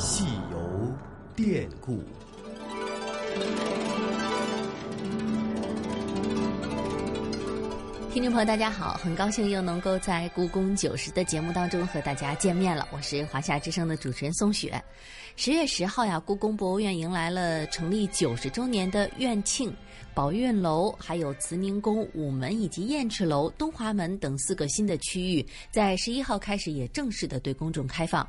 戏游典故。听众朋友，大家好，很高兴又能够在《故宫九十》的节目当中和大家见面了。我是华夏之声的主持人宋雪。十月十号呀，故宫博物院迎来了成立九十周年的院庆，宝运楼、还有慈宁宫、午门以及雁翅楼、东华门等四个新的区域，在十一号开始也正式的对公众开放。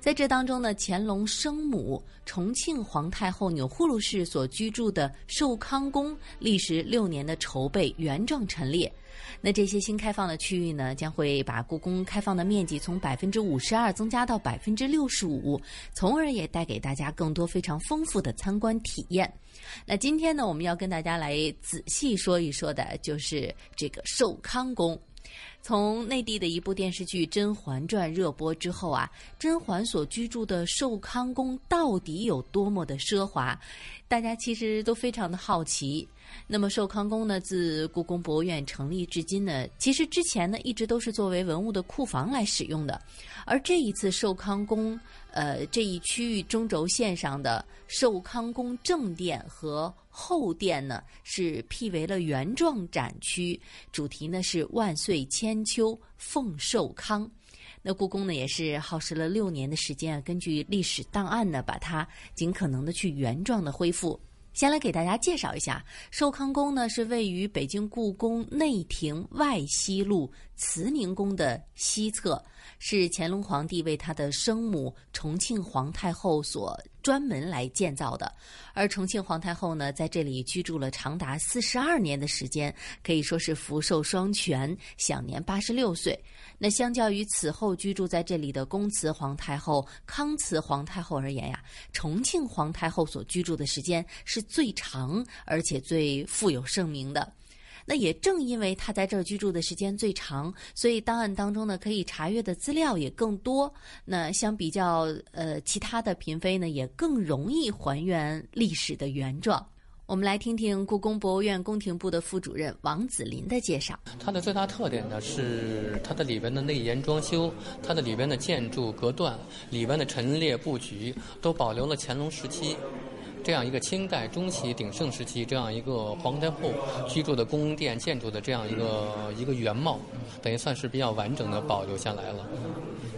在这当中呢，乾隆生母重庆皇太后钮祜禄氏所居住的寿康宫，历时六年的筹备原状陈列。那这些新开放的区域呢，将会把故宫开放的面积从百分之五十二增加到百分之六十五，从而也带给大家更多非常丰富的参观体验。那今天呢，我们要跟大家来仔细说一说的，就是这个寿康宫。从内地的一部电视剧《甄嬛传》热播之后啊，甄嬛所居住的寿康宫到底有多么的奢华，大家其实都非常的好奇。那么寿康宫呢，自故宫博物院成立至今呢，其实之前呢一直都是作为文物的库房来使用的，而这一次寿康宫，呃这一区域中轴线上的寿康宫正殿和后殿呢，是辟为了原状展区，主题呢是万岁千秋奉寿康。那故宫呢也是耗时了六年的时间啊，根据历史档案呢，把它尽可能的去原状的恢复。先来给大家介绍一下，寿康宫呢是位于北京故宫内廷外西路慈宁宫的西侧，是乾隆皇帝为他的生母重庆皇太后所专门来建造的。而重庆皇太后呢，在这里居住了长达四十二年的时间，可以说是福寿双全，享年八十六岁。那相较于此后居住在这里的恭慈皇太后、康慈皇太后而言呀，重庆皇太后所居住的时间是最长，而且最富有盛名的。那也正因为她在这儿居住的时间最长，所以档案当中呢可以查阅的资料也更多。那相比较呃其他的嫔妃呢，也更容易还原历史的原状。我们来听听故宫博物院宫廷部的副主任王子林的介绍。它的最大特点呢是它的里边的内檐装修，它的里边的建筑隔断、里边的陈列布局都保留了乾隆时期这样一个清代中期鼎盛时期这样一个皇太后居住的宫殿建筑的这样一个一个原貌，等于算是比较完整的保留下来了。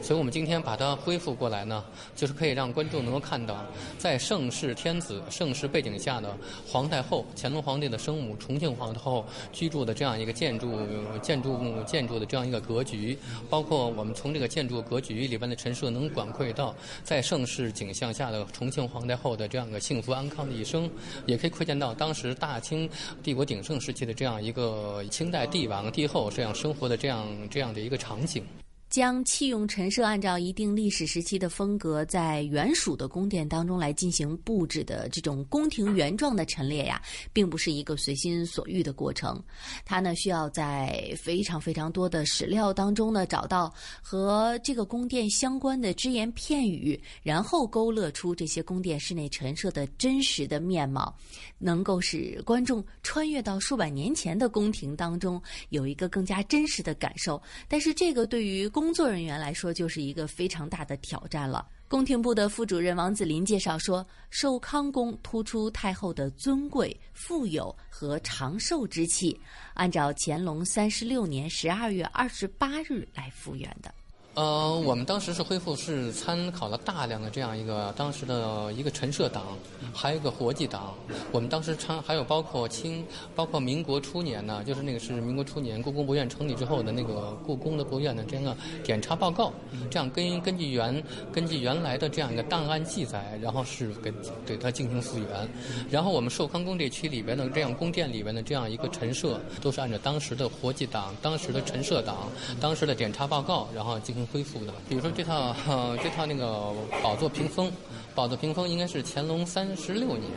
所以我们今天把它恢复过来呢，就是可以让观众能够看到，在盛世天子、盛世背景下的皇太后、乾隆皇帝的生母重庆皇太后居住的这样一个建筑、建筑、建筑的这样一个格局，包括我们从这个建筑格局里边的陈设，能管窥到在盛世景象下的重庆皇太后的这样一个幸福安康的一生，也可以窥见到当时大清帝国鼎盛时期的这样一个清代帝王帝后这样生活的这样这样的一个场景。将器用陈设按照一定历史时期的风格，在原属的宫殿当中来进行布置的这种宫廷原状的陈列呀，并不是一个随心所欲的过程。它呢，需要在非常非常多的史料当中呢，找到和这个宫殿相关的只言片语，然后勾勒出这些宫殿室内陈设的真实的面貌，能够使观众穿越到数百年前的宫廷当中，有一个更加真实的感受。但是，这个对于宫工作人员来说，就是一个非常大的挑战了。宫廷部的副主任王子林介绍说，寿康宫突出太后的尊贵、富有和长寿之气，按照乾隆三十六年十二月二十八日来复原的。呃，我们当时是恢复是参考了大量的这样一个当时的一个陈设档，还有一个活计档。我们当时参还有包括清，包括民国初年呢，就是那个是民国初年故宫博物院成立之后的那个故宫的博物院的这样一个检查报告，这样根根据原根据原来的这样一个档案记载，然后是给给它进行复原。然后我们寿康宫这区里边的这样宫殿里边的这样一个陈设，都是按照当时的活计档、当时的陈设档、当时的检查报告，然后进行。恢复的，比如说这套这套那个宝座屏风，宝座屏风应该是乾隆三十六年，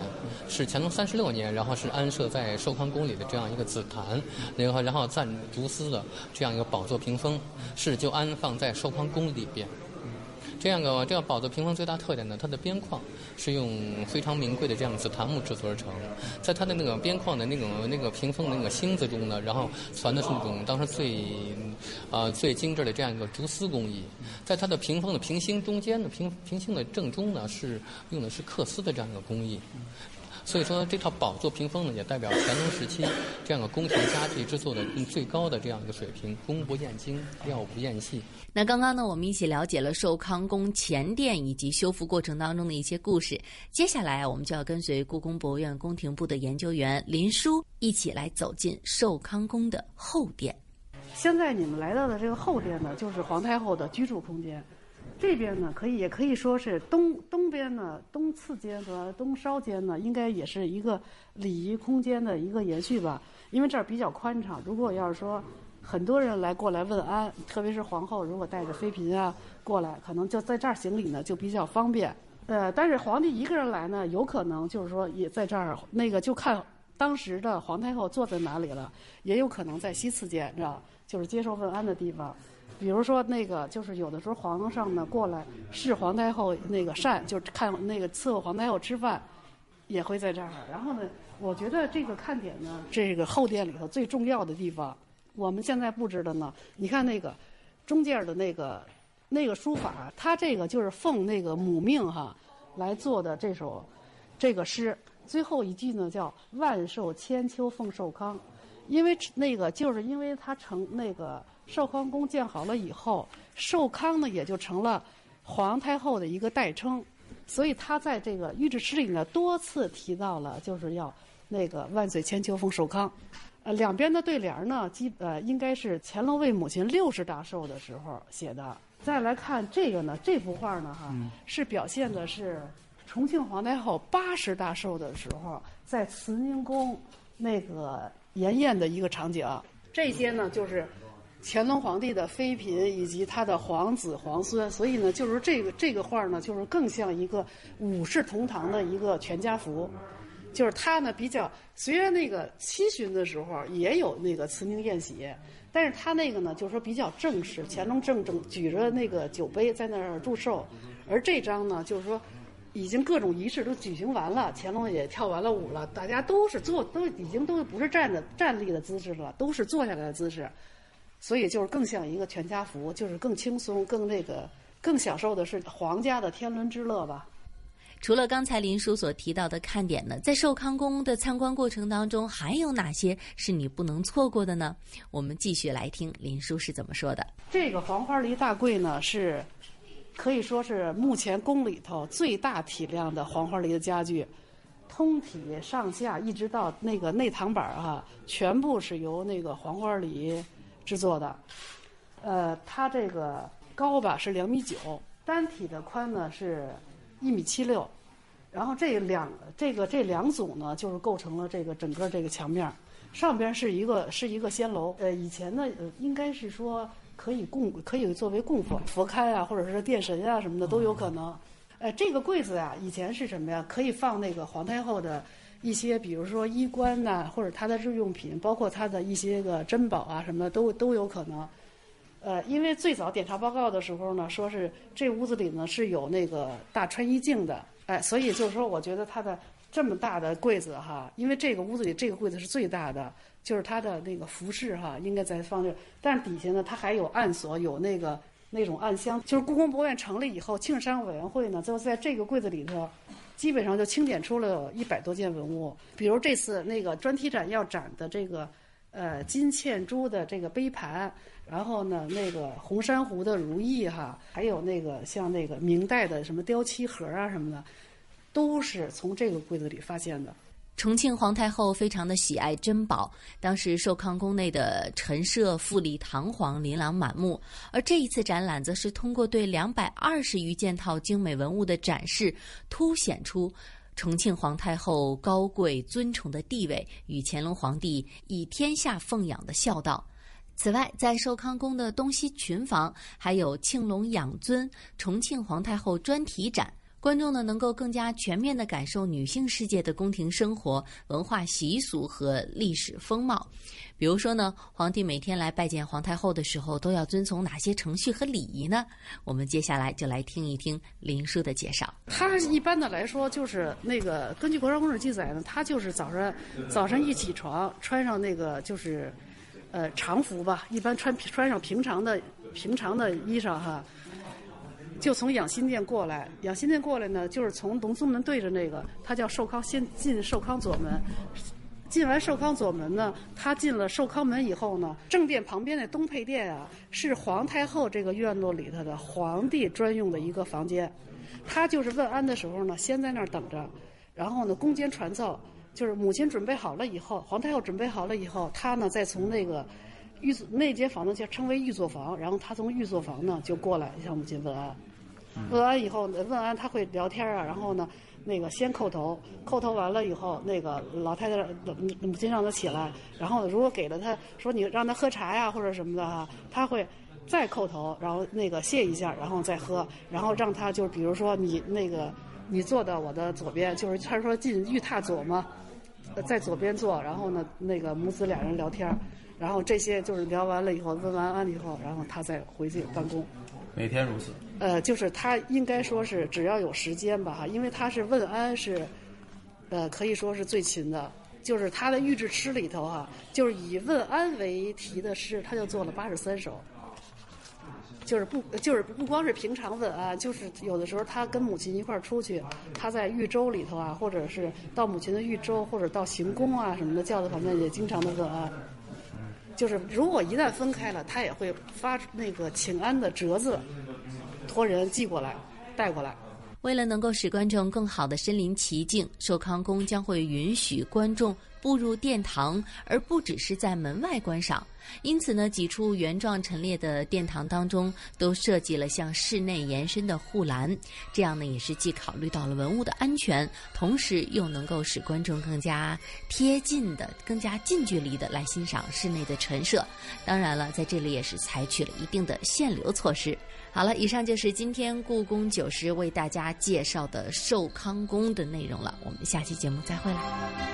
是乾隆三十六年，然后是安设在寿康宫里的这样一个紫檀，然后然后赞竹丝的这样一个宝座屏风，是就安放在寿康宫里边。这样个这个宝座屏风最大特点呢，它的边框是用非常名贵的这样紫檀木制作而成，在它的那个边框的那种那个屏风的那个芯子中呢，然后传的是那种当时最啊最精致的这样一个竹丝工艺，在它的屏风的平心中间的平平心的正中呢是用的是缂丝的这样一个工艺。所以说，这套宝座屏风呢，也代表乾隆时期这样的宫廷家具制作的最高的这样一个水平，工不厌精，料不厌细。那刚刚呢，我们一起了解了寿康宫前殿以及修复过程当中的一些故事。接下来，我们就要跟随故宫博物院宫廷部的研究员林叔一起来走进寿康宫的后殿。现在你们来到的这个后殿呢，就是皇太后的居住空间。这边呢，可以也可以说是东东边呢，东次间和东稍间呢，应该也是一个礼仪空间的一个延续吧。因为这儿比较宽敞，如果要是说很多人来过来问安，特别是皇后如果带着妃嫔啊过来，可能就在这儿行礼呢，就比较方便。呃，但是皇帝一个人来呢，有可能就是说也在这儿，那个就看当时的皇太后坐在哪里了，也有可能在西次间，知道就是接受问安的地方。比如说那个，就是有的时候皇上呢过来侍皇太后那个膳，就看那个伺候皇太后吃饭，也会在这儿。然后呢，我觉得这个看点呢，这个后殿里头最重要的地方，我们现在布置的呢，你看那个中间的那个那个书法，它这个就是奉那个母命哈来做的这首这个诗，最后一句呢叫“万寿千秋奉寿康”，因为那个就是因为它成那个。寿康宫建好了以后，寿康呢也就成了皇太后的一个代称，所以他在这个御制诗里呢多次提到了，就是要那个万岁千秋奉寿康。呃，两边的对联呢，基呃应该是乾隆为母亲六十大寿的时候写的。再来看这个呢，这幅画呢哈，是表现的是重庆皇太后八十大寿的时候在慈宁宫那个筵宴的一个场景。这些呢就是。乾隆皇帝的妃嫔以及他的皇子皇孙，所以呢，就是这个这个画呢，就是更像一个五世同堂的一个全家福。就是他呢比较，虽然那个七旬的时候也有那个慈宁宴喜，但是他那个呢，就是说比较正式。乾隆正正举着那个酒杯在那儿祝寿，而这张呢，就是说已经各种仪式都举行完了，乾隆也跳完了舞了，大家都是坐，都已经都不是站着站立的姿势了，都是坐下来的姿势。所以就是更像一个全家福，就是更轻松、更那个、更享受的是皇家的天伦之乐吧。除了刚才林叔所提到的看点呢，在寿康宫的参观过程当中，还有哪些是你不能错过的呢？我们继续来听林叔是怎么说的。这个黄花梨大柜呢，是可以说是目前宫里头最大体量的黄花梨的家具，通体上下一直到那个内堂板啊，全部是由那个黄花梨。制作的，呃，它这个高吧是两米九，单体的宽呢是一米七六，然后这两这个这两组呢就是构成了这个整个这个墙面，上边是一个是一个仙楼，呃，以前呢呃应该是说可以供可以作为供佛佛龛啊，或者是殿神啊什么的都有可能，呃，这个柜子啊以前是什么呀？可以放那个皇太后的。一些比如说衣冠呐，或者她的日用品，包括她的一些个珍宝啊什么的，都都有可能。呃，因为最早检查报告的时候呢，说是这屋子里呢是有那个大穿衣镜的，哎，所以就是说，我觉得它的这么大的柜子哈，因为这个屋子里这个柜子是最大的，就是它的那个服饰哈，应该在放这，但是底下呢，它还有暗锁，有那个那种暗箱，就是故宫博物院成立以后，庆商委员会呢，就在这个柜子里头。基本上就清点出了一百多件文物，比如这次那个专题展要展的这个，呃，金嵌珠的这个杯盘，然后呢，那个红珊瑚的如意哈，还有那个像那个明代的什么雕漆盒啊什么的，都是从这个柜子里发现的。重庆皇太后非常的喜爱珍宝，当时寿康宫内的陈设富丽堂皇、琳琅满目。而这一次展览，则是通过对两百二十余件套精美文物的展示，凸显出重庆皇太后高贵尊崇的地位与乾隆皇帝以天下奉养的孝道。此外，在寿康宫的东西群房，还有庆隆养尊、重庆皇太后专题展。观众呢能够更加全面的感受女性世界的宫廷生活、文化习俗和历史风貌。比如说呢，皇帝每天来拜见皇太后的时候，都要遵从哪些程序和礼仪呢？我们接下来就来听一听林叔的介绍。他一般的来说，就是那个根据《国朝公史》记载呢，他就是早上早上一起床，穿上那个就是呃常服吧，一般穿穿上平常的平常的衣裳哈，就从养心殿过来。养心殿过来呢，就是从隆宗门对着那个，他叫寿康，先进寿康左门。进完寿康左门呢，他进了寿康门以后呢，正殿旁边的东配殿啊，是皇太后这个院落里头的皇帝专用的一个房间。他就是问安的时候呢，先在那儿等着，然后呢，宫监传奏，就是母亲准备好了以后，皇太后准备好了以后，他呢再从那个御那间房呢就称为御座房，然后他从御座房呢就过来向母亲问安。问安以后，问安他会聊天啊，然后呢。那个先叩头，叩头完了以后，那个老太太母亲让他起来，然后如果给了他说你让他喝茶呀或者什么的哈，他会再叩头，然后那个谢一下，然后再喝，然后让他就比如说你那个你坐到我的左边，就是他说进玉榻左嘛，在左边坐，然后呢那个母子俩人聊天，然后这些就是聊完了以后问完安以后，然后他再回去办公。每天如此。呃，就是他应该说是只要有时间吧哈，因为他是问安是，呃，可以说是最勤的。就是他的御制诗里头哈，就是以问安为题的诗，他就做了八十三首。就是不就是不光是平常问安，就是有的时候他跟母亲一块儿出去，他在豫州里头啊，或者是到母亲的豫州，或者到行宫啊什么的轿子旁边也经常的问安。就是如果一旦分开了，他也会发那个请安的折子，托人寄过来，带过来。为了能够使观众更好的身临其境，寿康宫将会允许观众步入殿堂，而不只是在门外观赏。因此呢，几处原状陈列的殿堂当中都设计了向室内延伸的护栏，这样呢也是既考虑到了文物的安全，同时又能够使观众更加贴近的、更加近距离的来欣赏室内的陈设。当然了，在这里也是采取了一定的限流措施。好了，以上就是今天故宫九十为大家介绍的寿康宫的内容了。我们下期节目再会了。